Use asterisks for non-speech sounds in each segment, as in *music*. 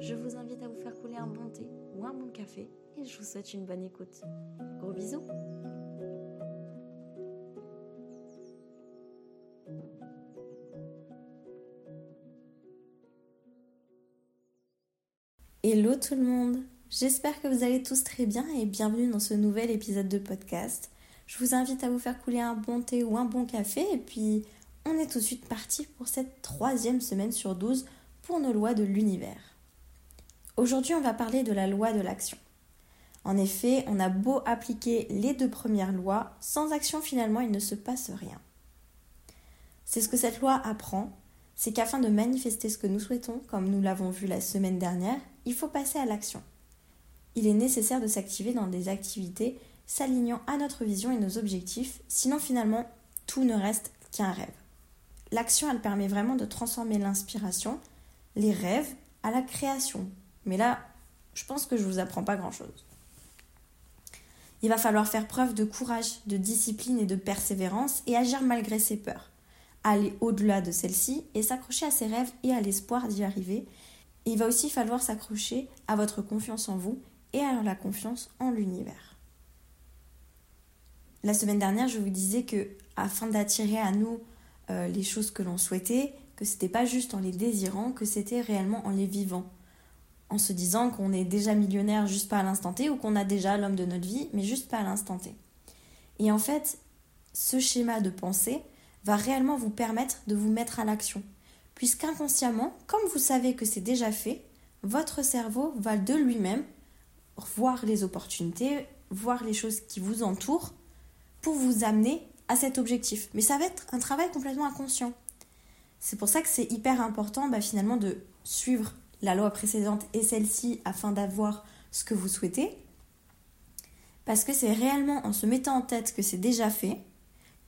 je vous invite à vous faire couler un bon thé ou un bon café et je vous souhaite une bonne écoute. Gros bisous Hello tout le monde J'espère que vous allez tous très bien et bienvenue dans ce nouvel épisode de podcast. Je vous invite à vous faire couler un bon thé ou un bon café et puis on est tout de suite parti pour cette troisième semaine sur 12 pour nos lois de l'univers. Aujourd'hui on va parler de la loi de l'action. En effet, on a beau appliquer les deux premières lois, sans action finalement il ne se passe rien. C'est ce que cette loi apprend, c'est qu'afin de manifester ce que nous souhaitons, comme nous l'avons vu la semaine dernière, il faut passer à l'action. Il est nécessaire de s'activer dans des activités s'alignant à notre vision et nos objectifs, sinon finalement tout ne reste qu'un rêve. L'action, elle permet vraiment de transformer l'inspiration, les rêves, à la création. Mais là, je pense que je ne vous apprends pas grand-chose. Il va falloir faire preuve de courage, de discipline et de persévérance et agir malgré ses peurs. Aller au-delà de celles-ci et s'accrocher à ses rêves et à l'espoir d'y arriver. il va aussi falloir s'accrocher à votre confiance en vous et à la confiance en l'univers. La semaine dernière, je vous disais que afin d'attirer à nous euh, les choses que l'on souhaitait, que c'était pas juste en les désirant, que c'était réellement en les vivant en se disant qu'on est déjà millionnaire juste pas à l'instant T ou qu'on a déjà l'homme de notre vie, mais juste pas à l'instant T. Et en fait, ce schéma de pensée va réellement vous permettre de vous mettre à l'action. Puisqu'inconsciemment, comme vous savez que c'est déjà fait, votre cerveau va de lui-même voir les opportunités, voir les choses qui vous entourent pour vous amener à cet objectif. Mais ça va être un travail complètement inconscient. C'est pour ça que c'est hyper important bah, finalement de suivre la loi précédente et celle-ci afin d'avoir ce que vous souhaitez. Parce que c'est réellement en se mettant en tête que c'est déjà fait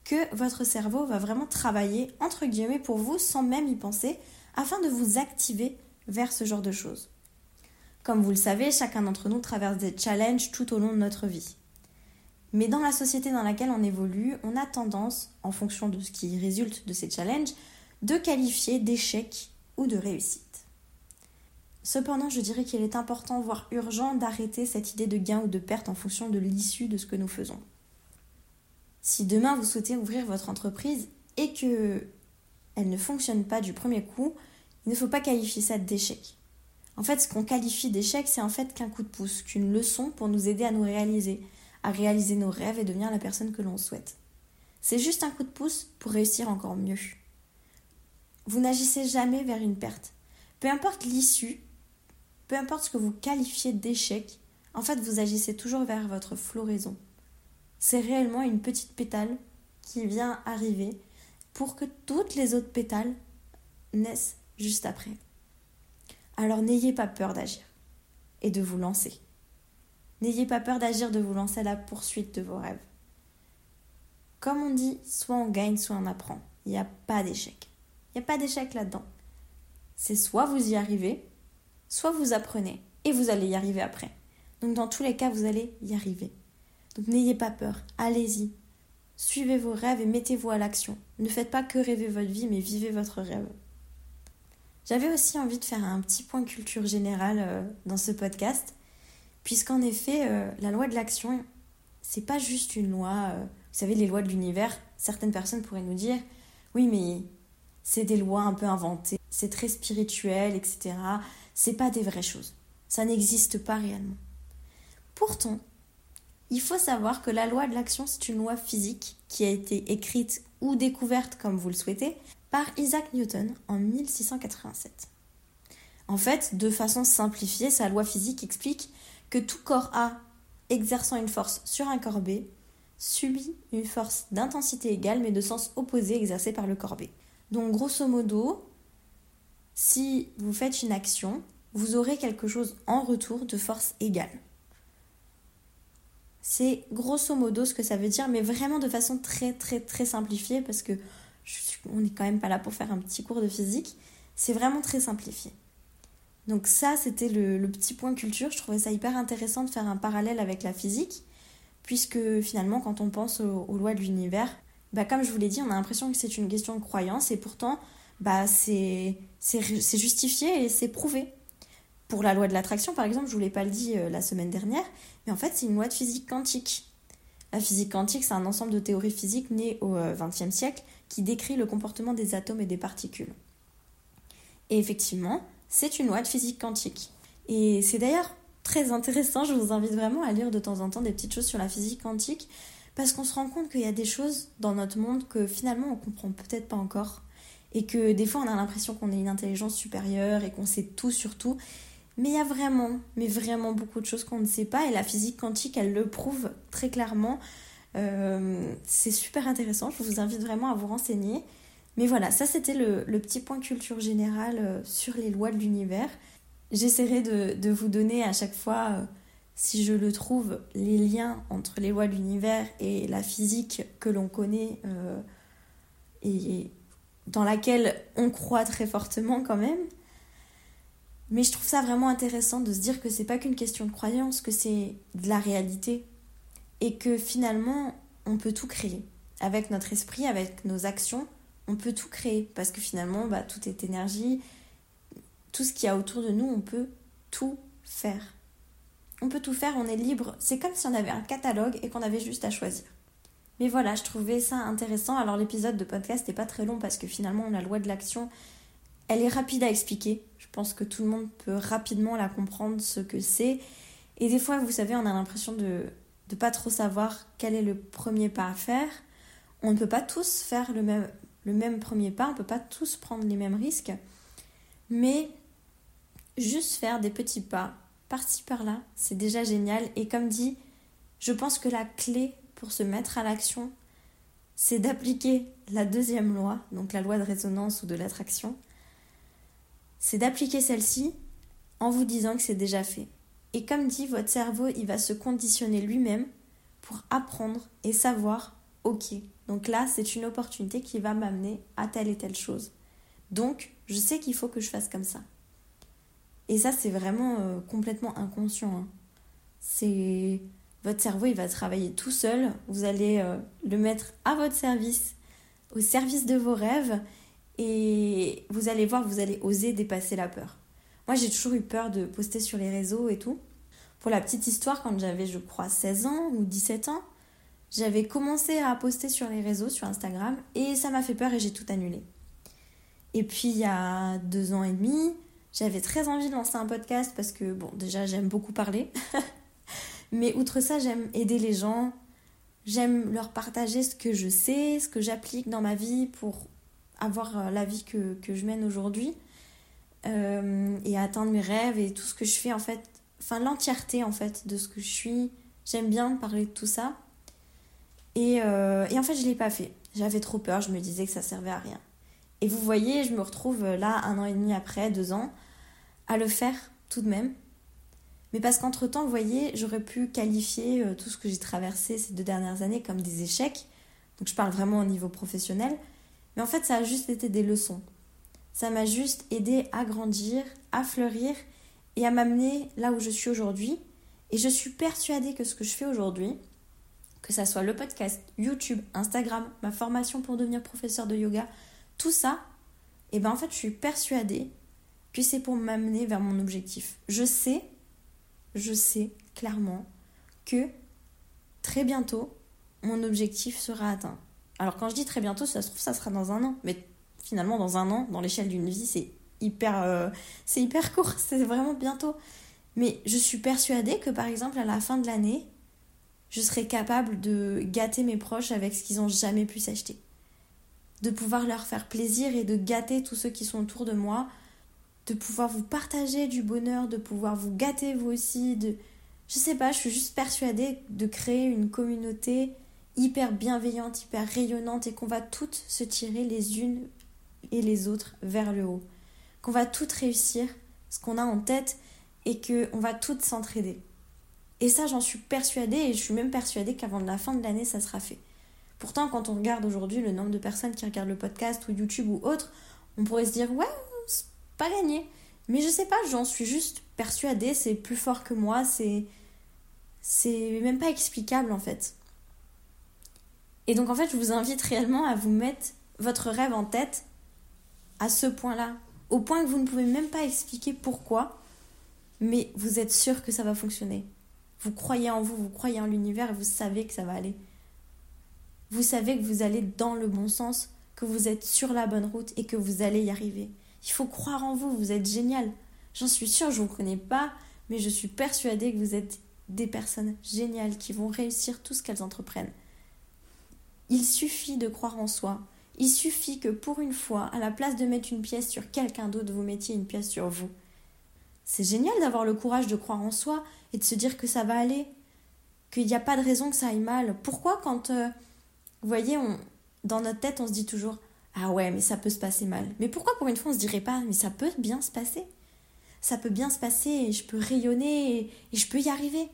que votre cerveau va vraiment travailler entre guillemets pour vous sans même y penser afin de vous activer vers ce genre de choses. Comme vous le savez, chacun d'entre nous traverse des challenges tout au long de notre vie. Mais dans la société dans laquelle on évolue, on a tendance, en fonction de ce qui résulte de ces challenges, de qualifier d'échec ou de réussite. Cependant, je dirais qu'il est important, voire urgent, d'arrêter cette idée de gain ou de perte en fonction de l'issue de ce que nous faisons. Si demain vous souhaitez ouvrir votre entreprise et que elle ne fonctionne pas du premier coup, il ne faut pas qualifier ça d'échec. En fait, ce qu'on qualifie d'échec, c'est en fait qu'un coup de pouce, qu'une leçon pour nous aider à nous réaliser, à réaliser nos rêves et devenir la personne que l'on souhaite. C'est juste un coup de pouce pour réussir encore mieux. Vous n'agissez jamais vers une perte. Peu importe l'issue, peu importe ce que vous qualifiez d'échec, en fait, vous agissez toujours vers votre floraison. C'est réellement une petite pétale qui vient arriver pour que toutes les autres pétales naissent juste après. Alors n'ayez pas peur d'agir et de vous lancer. N'ayez pas peur d'agir, de vous lancer à la poursuite de vos rêves. Comme on dit, soit on gagne, soit on apprend. Il n'y a pas d'échec. Il n'y a pas d'échec là-dedans. C'est soit vous y arrivez, soit vous apprenez et vous allez y arriver après. Donc dans tous les cas, vous allez y arriver. Donc n'ayez pas peur, allez-y. Suivez vos rêves et mettez-vous à l'action. Ne faites pas que rêver votre vie, mais vivez votre rêve. J'avais aussi envie de faire un petit point culture générale euh, dans ce podcast, puisqu'en effet, euh, la loi de l'action, c'est pas juste une loi. Euh, vous savez, les lois de l'univers, certaines personnes pourraient nous dire oui, mais c'est des lois un peu inventées, c'est très spirituel, etc c'est pas des vraies choses. Ça n'existe pas réellement. Pourtant, il faut savoir que la loi de l'action, c'est une loi physique qui a été écrite ou découverte, comme vous le souhaitez, par Isaac Newton en 1687. En fait, de façon simplifiée, sa loi physique explique que tout corps A exerçant une force sur un corps B subit une force d'intensité égale mais de sens opposé exercée par le corps B. Donc grosso modo, si vous faites une action, vous aurez quelque chose en retour de force égale. C'est grosso modo ce que ça veut dire, mais vraiment de façon très très très simplifiée parce que on n'est quand même pas là pour faire un petit cours de physique. C'est vraiment très simplifié. Donc ça, c'était le, petit point culture. Je trouvais ça hyper intéressant de faire un parallèle avec la physique, puisque finalement, quand on pense aux, lois de l'univers, bah, comme je vous l'ai dit, on a l'impression que c'est une question de croyance, et pourtant, bah, c'est justifié et c'est prouvé. Pour la loi de l'attraction, par exemple, je vous l'ai pas le dit euh, la semaine dernière, mais en fait, c'est une loi de physique quantique. La physique quantique, c'est un ensemble de théories physiques nées au XXe euh, siècle qui décrit le comportement des atomes et des particules. Et effectivement, c'est une loi de physique quantique. Et c'est d'ailleurs très intéressant, je vous invite vraiment à lire de temps en temps des petites choses sur la physique quantique, parce qu'on se rend compte qu'il y a des choses dans notre monde que finalement on comprend peut-être pas encore, et que des fois on a l'impression qu'on est une intelligence supérieure et qu'on sait tout sur tout, mais il y a vraiment, mais vraiment beaucoup de choses qu'on ne sait pas, et la physique quantique, elle le prouve très clairement. Euh, c'est super intéressant, je vous invite vraiment à vous renseigner. Mais voilà, ça c'était le, petit point culture générale euh, sur les lois de l'univers. J'essaierai de, vous donner à chaque fois, euh, si je le trouve, les liens entre les lois de l'univers et la physique que l'on connaît et dans laquelle on croit très fortement quand même. Mais je trouve ça vraiment intéressant de se dire que c'est pas qu'une question de croyance, que c'est de la réalité et que finalement on peut tout créer avec notre esprit, avec nos actions on peut tout créer parce que finalement, bah, tout est énergie. Tout ce qu'il y a autour de nous, on peut tout faire. On peut tout faire, on est libre. C'est comme si on avait un catalogue et qu'on avait juste à choisir. Mais voilà, je trouvais ça intéressant. Alors l'épisode de podcast n'est pas très long parce que finalement, la loi de l'action, elle est rapide à expliquer. Je pense que tout le monde peut rapidement la comprendre, ce que c'est. Et des fois, vous savez, on a l'impression de ne pas trop savoir quel est le premier pas à faire. On ne peut pas tous faire le même, premier pas, on ne peut pas tous prendre les mêmes risques, mais juste faire des petits pas par-ci par-là, c'est déjà génial. Et comme dit, je pense que la clé pour se mettre à l'action, c'est d'appliquer la deuxième loi, donc la loi de résonance ou de l'attraction. C'est d'appliquer celle-ci en vous disant que c'est déjà fait. Et comme dit, votre cerveau, il va se conditionner lui-même pour apprendre et savoir, ok, donc là, c'est une opportunité qui va m'amener à telle et telle chose. Donc, je sais qu'il faut que je fasse comme ça. Et ça, c'est vraiment euh, complètement inconscient. Hein. C'est votre cerveau, il va travailler tout seul. Vous allez euh, le mettre à votre service, au service de vos rêves, et vous allez voir, vous allez oser dépasser la peur. Moi, j'ai toujours eu peur de poster sur les réseaux et tout. Pour la petite histoire, quand j'avais, je crois, 16 ans ou 17 ans, j'avais commencé à poster sur les réseaux, sur Instagram, et ça m'a fait peur et j'ai tout annulé. Et puis il y a deux ans et demi, j'avais très envie de lancer un podcast parce que, bon, déjà j'aime beaucoup parler, *laughs* mais outre ça, j'aime aider les gens, j'aime leur partager ce que je sais, ce que j'applique dans ma vie pour avoir euh, la vie que, que je mène aujourd'hui euh, et atteindre mes rêves et tout ce que je fais en fait, enfin l'entièreté en fait de ce que je suis. J'aime bien parler de tout ça. Euh, et, en fait, je ne l'ai pas fait. J'avais trop peur, je me disais que ça servait à rien. Et vous voyez, je me retrouve là, un an et demi après, deux ans, à le faire tout de même. Mais parce qu'entre-temps, vous voyez, j'aurais pu qualifier euh, tout ce que j'ai traversé ces deux dernières années comme des échecs. Donc je parle vraiment au niveau professionnel. Mais en fait, ça a juste été des leçons. Ça m'a juste aidé à grandir, à fleurir et à m'amener là où je suis aujourd'hui. Et je suis persuadée que ce que je fais aujourd'hui, que ça soit le podcast, YouTube, Instagram, ma formation pour devenir professeur de yoga, tout ça, et eh ben en fait, je suis persuadée que c'est pour m'amener vers mon objectif. Je sais, je sais clairement que très bientôt, mon objectif sera atteint. Alors quand je dis très bientôt, ça se trouve, ça sera dans un an. Mais finalement, dans un an, dans l'échelle d'une vie, c'est hyper, euh, hyper court, *laughs* c'est vraiment bientôt. Mais je suis persuadée que par exemple, à la fin de l'année, je serai capable de gâter mes proches avec ce qu'ils n'ont jamais pu s'acheter. De pouvoir leur faire plaisir et de gâter tous ceux qui sont autour de moi. De pouvoir vous partager du bonheur, de pouvoir vous gâter vous aussi. De... Je sais pas, je suis juste persuadée de créer une communauté hyper bienveillante, hyper rayonnante et qu'on va toutes se tirer les unes et les autres vers le haut. Qu'on va toutes réussir ce qu'on a en tête et qu'on va toutes s'entraider. Et ça, j'en suis persuadée et je suis même persuadée qu'avant la fin de l'année, ça sera fait. Pourtant, quand on regarde aujourd'hui le nombre de personnes qui regardent le podcast ou YouTube ou autre, on pourrait se dire ouais, pas gagné. Mais je sais pas, j'en suis juste persuadée, c'est plus fort que moi, c'est c'est même pas explicable en fait. Et donc en fait, je vous invite réellement à vous mettre votre rêve en tête à ce point-là, au point que vous ne pouvez même pas expliquer pourquoi, mais vous êtes sûr que ça va fonctionner. Vous croyez en vous, vous croyez en l'univers et vous savez que ça va aller. Vous savez que vous allez dans le bon sens, que vous êtes sur la bonne route et que vous allez y arriver. Il faut croire en vous, vous êtes génial. J'en suis sûre, je ne vous connais pas, mais je suis persuadée que vous êtes des personnes géniales qui vont réussir tout ce qu'elles entreprennent. Il suffit de croire en soi. Il suffit que pour une fois, à la place de mettre une pièce sur quelqu'un d'autre, vous mettiez une pièce sur vous. C'est génial d'avoir le courage de croire en soi et de se dire que ça va aller, qu'il n'y a pas de raison que ça aille mal. Pourquoi quand, euh, vous voyez, dans notre tête, on se dit toujours Ah ouais, mais ça peut se passer mal. Mais pourquoi pour une fois on se dirait pas Mais ça peut bien se passer? Ça peut bien se passer et je peux rayonner et, et je peux y arriver.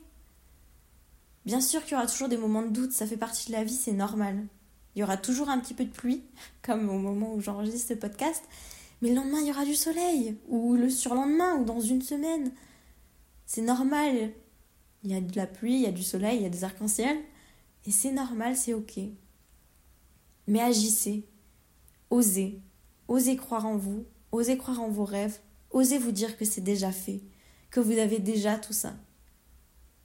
Bien sûr qu'il y aura toujours des moments de doute, ça fait partie de la vie, c'est normal. Il y aura toujours un petit peu de pluie, *laughs* comme au moment où j'enregistre ce podcast, mais le lendemain il y aura du soleil, ou le surlendemain, ou dans une semaine. C'est normal. Il y a de la pluie, il y a du soleil, il y a des arcs-en-ciel, et c'est normal, c'est ok. Mais agissez, osez, osez croire en vous, osez croire en vos rêves, osez vous dire que c'est déjà fait, que vous avez déjà tout ça,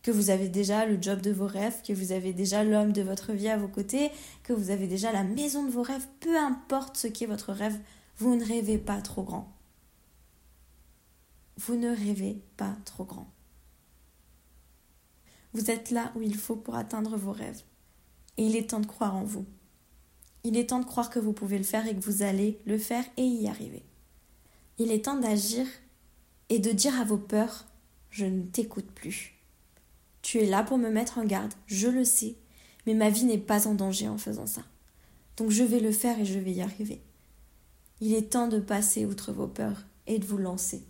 que vous avez déjà le job de vos rêves, que vous avez déjà l'homme de votre vie à vos côtés, que vous avez déjà la maison de vos rêves, peu importe ce qu'est votre rêve, vous ne rêvez pas trop grand. Vous ne rêvez pas trop grand. Vous êtes là où il faut pour atteindre vos rêves. Et il est temps de croire en vous. Il est temps de croire que vous pouvez le faire et que vous allez le faire et y arriver. Il est temps d'agir et de dire à vos peurs Je ne t'écoute plus. Tu es là pour me mettre en garde, je le sais, mais ma vie n'est pas en danger en faisant ça. Donc je vais le faire et je vais y arriver. Il est temps de passer outre vos peurs et de vous lancer.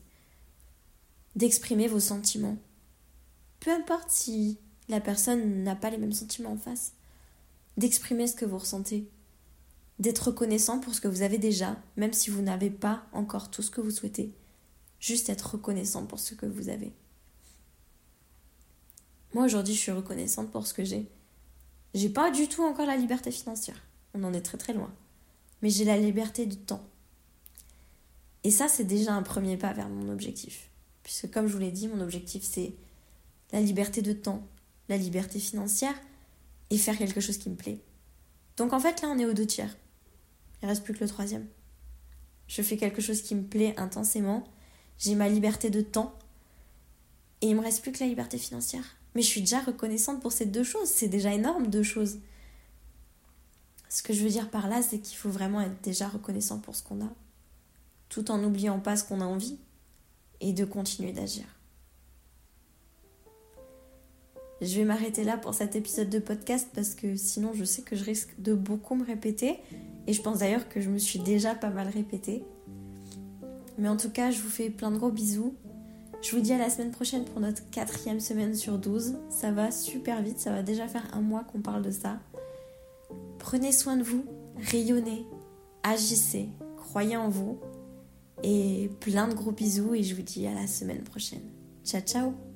D'exprimer vos sentiments. Peu importe si la personne n'a pas les mêmes sentiments en face. D'exprimer ce que vous ressentez d'être reconnaissant pour ce que vous avez déjà, même si vous n'avez pas encore tout ce que vous souhaitez. Juste être reconnaissant pour ce que vous avez. Moi aujourd'hui, je suis reconnaissante pour ce que j'ai. J'ai pas du tout encore la liberté financière. On en est très très loin. Mais j'ai la liberté du temps. Et ça, c'est déjà un premier pas vers mon objectif. Puisque comme je vous l'ai dit, mon objectif, c'est la liberté de temps, la liberté financière et faire quelque chose qui me plaît. Donc en fait, là, on est aux deux tiers. Il reste plus que le troisième. Je fais quelque chose qui me plaît intensément. J'ai ma liberté de temps. Et il me reste plus que la liberté financière. Mais je suis déjà reconnaissante pour ces deux choses. C'est déjà énorme, deux choses. Ce que je veux dire par là, c'est qu'il faut vraiment être déjà reconnaissant pour ce qu'on a. Tout en n'oubliant pas ce qu'on a envie. Et de continuer d'agir. Je vais m'arrêter là pour cet épisode de podcast parce que sinon je sais que je risque de beaucoup me répéter. Et je pense d'ailleurs que je me suis déjà pas mal répétée. Mais en tout cas, je vous fais plein de gros bisous. Je vous dis à la semaine prochaine pour notre quatrième semaine sur 12. Ça va super vite, ça va déjà faire un mois qu'on parle de ça. Prenez soin de vous, rayonnez, agissez, croyez en vous. Et plein de gros bisous et je vous dis à la semaine prochaine. Ciao ciao